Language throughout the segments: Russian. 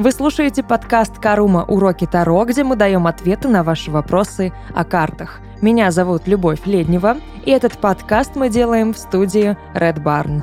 Вы слушаете подкаст «Карума. Уроки Таро», где мы даем ответы на ваши вопросы о картах. Меня зовут Любовь Леднева, и этот подкаст мы делаем в студии Red Barn.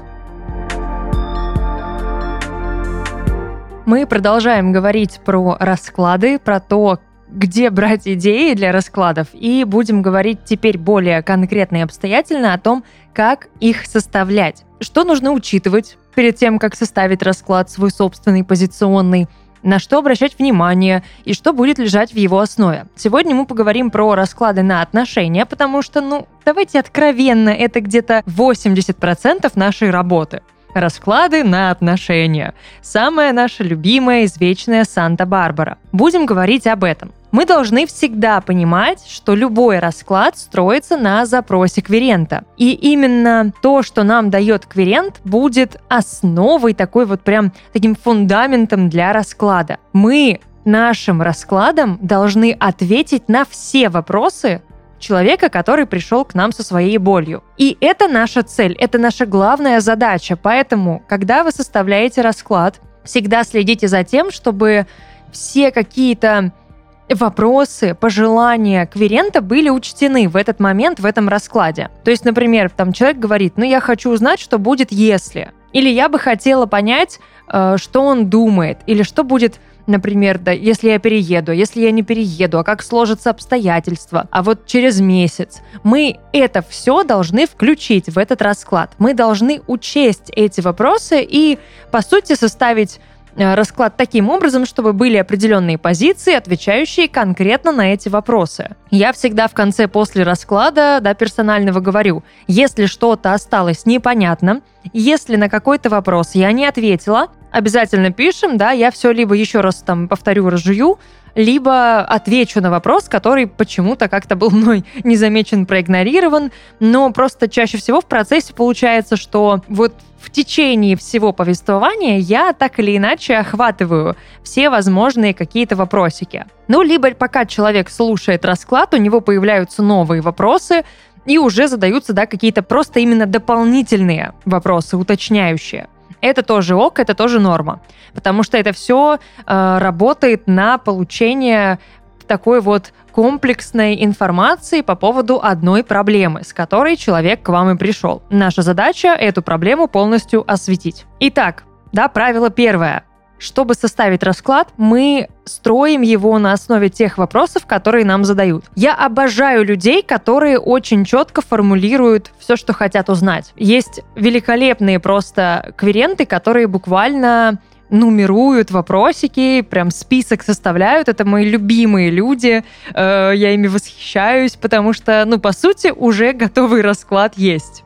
Мы продолжаем говорить про расклады, про то, где брать идеи для раскладов, и будем говорить теперь более конкретно и обстоятельно о том, как их составлять. Что нужно учитывать перед тем, как составить расклад свой собственный позиционный, на что обращать внимание и что будет лежать в его основе. Сегодня мы поговорим про расклады на отношения, потому что, ну, давайте откровенно, это где-то 80% нашей работы. Расклады на отношения. Самая наша любимая извечная Санта-Барбара. Будем говорить об этом. Мы должны всегда понимать, что любой расклад строится на запросе кверента. И именно то, что нам дает кверент, будет основой такой вот прям таким фундаментом для расклада. Мы нашим раскладом должны ответить на все вопросы, человека, который пришел к нам со своей болью. И это наша цель, это наша главная задача. Поэтому, когда вы составляете расклад, всегда следите за тем, чтобы все какие-то вопросы, пожелания кверента были учтены в этот момент, в этом раскладе. То есть, например, там человек говорит, ну я хочу узнать, что будет если. Или я бы хотела понять, э, что он думает, или что будет например, да, если я перееду, если я не перееду, а как сложатся обстоятельства, а вот через месяц. Мы это все должны включить в этот расклад. Мы должны учесть эти вопросы и, по сути, составить расклад таким образом, чтобы были определенные позиции, отвечающие конкретно на эти вопросы. Я всегда в конце после расклада да, персонального говорю, если что-то осталось непонятно, если на какой-то вопрос я не ответила, обязательно пишем, да, я все либо еще раз там повторю, разжую, либо отвечу на вопрос, который почему-то как-то был мной незамечен, проигнорирован, но просто чаще всего в процессе получается, что вот течение всего повествования я так или иначе охватываю все возможные какие-то вопросики. Ну, либо пока человек слушает расклад, у него появляются новые вопросы, и уже задаются да, какие-то просто именно дополнительные вопросы, уточняющие. Это тоже ок, это тоже норма. Потому что это все э, работает на получение такой вот комплексной информации по поводу одной проблемы, с которой человек к вам и пришел. Наша задача эту проблему полностью осветить. Итак, да, правило первое. Чтобы составить расклад, мы строим его на основе тех вопросов, которые нам задают. Я обожаю людей, которые очень четко формулируют все, что хотят узнать. Есть великолепные просто кверенты, которые буквально нумеруют вопросики, прям список составляют. Это мои любимые люди. Э, я ими восхищаюсь, потому что, ну, по сути, уже готовый расклад есть.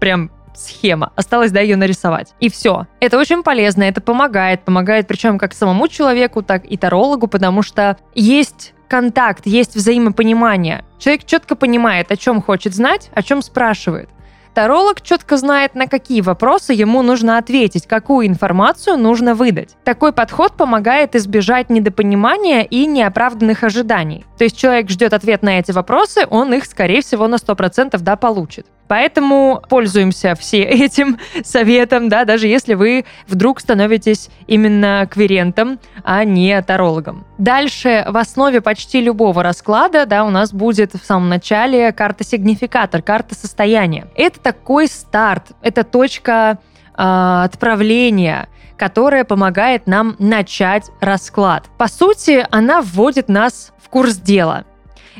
Прям схема. Осталось, да, ее нарисовать. И все. Это очень полезно, это помогает. Помогает причем как самому человеку, так и тарологу, потому что есть контакт, есть взаимопонимание. Человек четко понимает, о чем хочет знать, о чем спрашивает. Таролог четко знает, на какие вопросы ему нужно ответить, какую информацию нужно выдать. Такой подход помогает избежать недопонимания и неоправданных ожиданий. То есть человек ждет ответ на эти вопросы, он их, скорее всего, на 100% да, получит. Поэтому пользуемся все этим советом, да, даже если вы вдруг становитесь именно кверентом, а не тарологом. Дальше в основе почти любого расклада, да, у нас будет в самом начале карта-сигнификатор, карта состояния. Это такой старт, это точка э, отправления, которая помогает нам начать расклад. По сути, она вводит нас в курс дела.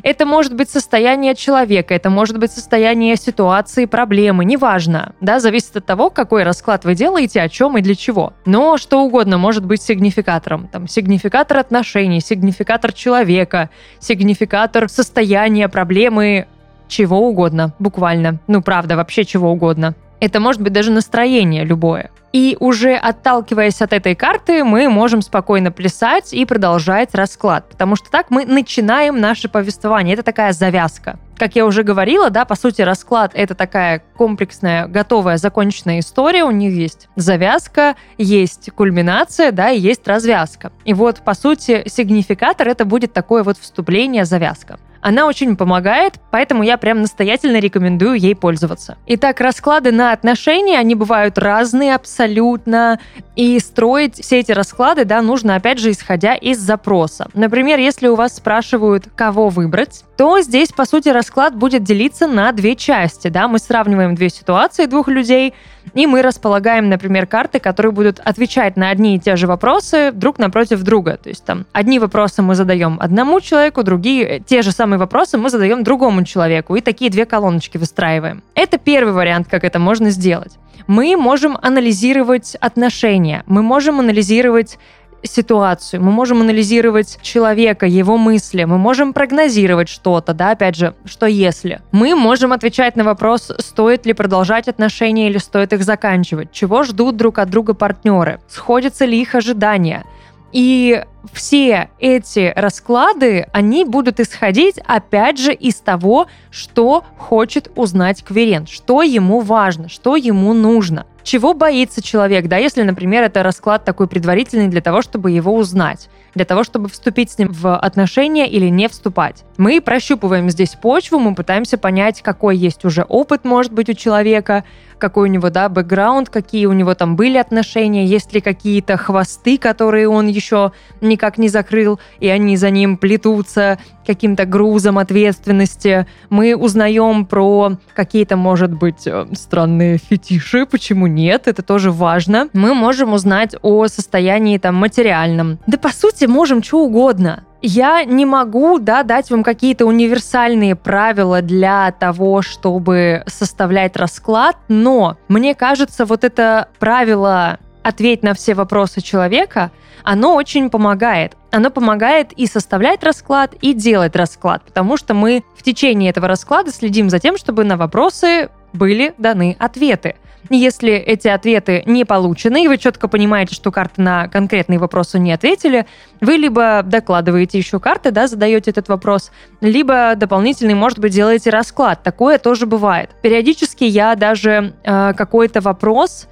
Это может быть состояние человека, это может быть состояние ситуации, проблемы, неважно. Да, зависит от того, какой расклад вы делаете, о чем и для чего. Но что угодно может быть сигнификатором. Там, сигнификатор отношений, сигнификатор человека, сигнификатор состояния, проблемы, чего угодно, буквально. Ну, правда, вообще чего угодно. Это может быть даже настроение любое. И уже отталкиваясь от этой карты, мы можем спокойно плясать и продолжать расклад, потому что так мы начинаем наше повествование. Это такая завязка. Как я уже говорила, да, по сути, расклад — это такая комплексная, готовая, законченная история. У них есть завязка, есть кульминация, да, и есть развязка. И вот, по сути, сигнификатор — это будет такое вот вступление, завязка. Она очень помогает, поэтому я прям настоятельно рекомендую ей пользоваться. Итак, расклады на отношения, они бывают разные абсолютно, и строить все эти расклады, да, нужно, опять же, исходя из запроса. Например, если у вас спрашивают, кого выбрать, то здесь, по сути, расклад будет делиться на две части, да, мы сравниваем две ситуации двух людей, и мы располагаем, например, карты, которые будут отвечать на одни и те же вопросы друг напротив друга. То есть там одни вопросы мы задаем одному человеку, другие, те же самые вопросы мы задаем другому человеку. И такие две колоночки выстраиваем. Это первый вариант, как это можно сделать. Мы можем анализировать отношения, мы можем анализировать ситуацию, мы можем анализировать человека, его мысли, мы можем прогнозировать что-то, да, опять же, что если. Мы можем отвечать на вопрос, стоит ли продолжать отношения или стоит их заканчивать, чего ждут друг от друга партнеры, сходятся ли их ожидания. И все эти расклады, они будут исходить, опять же, из того, что хочет узнать кверент, что ему важно, что ему нужно. Чего боится человек, да, если, например, это расклад такой предварительный для того, чтобы его узнать, для того, чтобы вступить с ним в отношения или не вступать. Мы прощупываем здесь почву, мы пытаемся понять, какой есть уже опыт, может быть, у человека, какой у него, да, бэкграунд, какие у него там были отношения, есть ли какие-то хвосты, которые он еще никак не закрыл, и они за ним плетутся каким-то грузом ответственности. Мы узнаем про какие-то, может быть, э, странные фетиши, почему нет, это тоже важно. Мы можем узнать о состоянии там материальном. Да, по сути, можем что угодно. Я не могу да, дать вам какие-то универсальные правила для того, чтобы составлять расклад, но мне кажется, вот это правило «ответь на все вопросы человека», оно очень помогает. Оно помогает и составлять расклад, и делать расклад, потому что мы в течение этого расклада следим за тем, чтобы на вопросы были даны ответы. Если эти ответы не получены, и вы четко понимаете, что карты на конкретные вопросы не ответили, вы либо докладываете еще карты, да, задаете этот вопрос, либо дополнительный, может быть, делаете расклад. Такое тоже бывает. Периодически я даже э, какой-то вопрос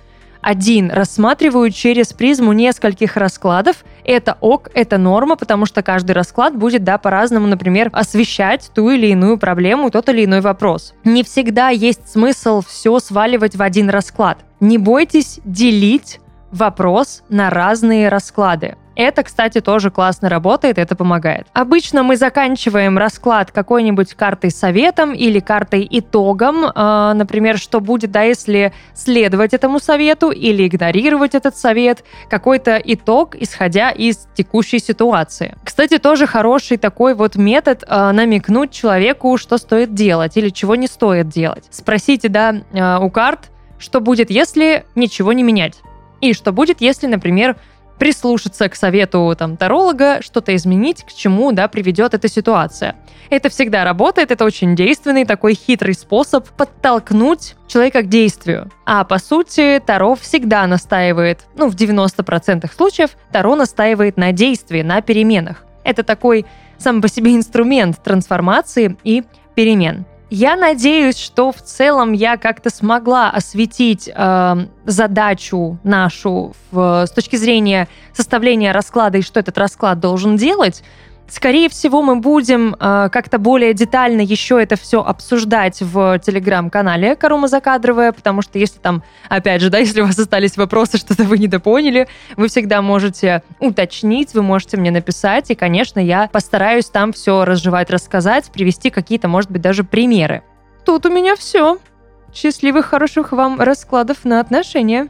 один рассматриваю через призму нескольких раскладов. Это ок, это норма, потому что каждый расклад будет, да, по-разному, например, освещать ту или иную проблему, тот или иной вопрос. Не всегда есть смысл все сваливать в один расклад. Не бойтесь делить вопрос на разные расклады. Это, кстати, тоже классно работает, это помогает. Обычно мы заканчиваем расклад какой-нибудь картой советом или картой итогом, э, например, что будет, да, если следовать этому совету или игнорировать этот совет, какой-то итог, исходя из текущей ситуации. Кстати, тоже хороший такой вот метод э, намекнуть человеку, что стоит делать или чего не стоит делать. Спросите, да, э, у карт, что будет, если ничего не менять. И что будет, если, например, прислушаться к совету там, таролога, что-то изменить, к чему да, приведет эта ситуация. Это всегда работает, это очень действенный такой хитрый способ подтолкнуть человека к действию. А по сути, Таро всегда настаивает, ну в 90% случаев, Таро настаивает на действии, на переменах. Это такой сам по себе инструмент трансформации и перемен. Я надеюсь, что в целом я как-то смогла осветить э, задачу нашу в, с точки зрения составления расклада и что этот расклад должен делать. Скорее всего, мы будем э, как-то более детально еще это все обсуждать в телеграм-канале Карума Закадровая, потому что если там, опять же, да, если у вас остались вопросы, что-то вы недопоняли, вы всегда можете уточнить, вы можете мне написать, и, конечно, я постараюсь там все разжевать, рассказать, привести какие-то, может быть, даже примеры. Тут у меня все. Счастливых, хороших вам раскладов на отношения.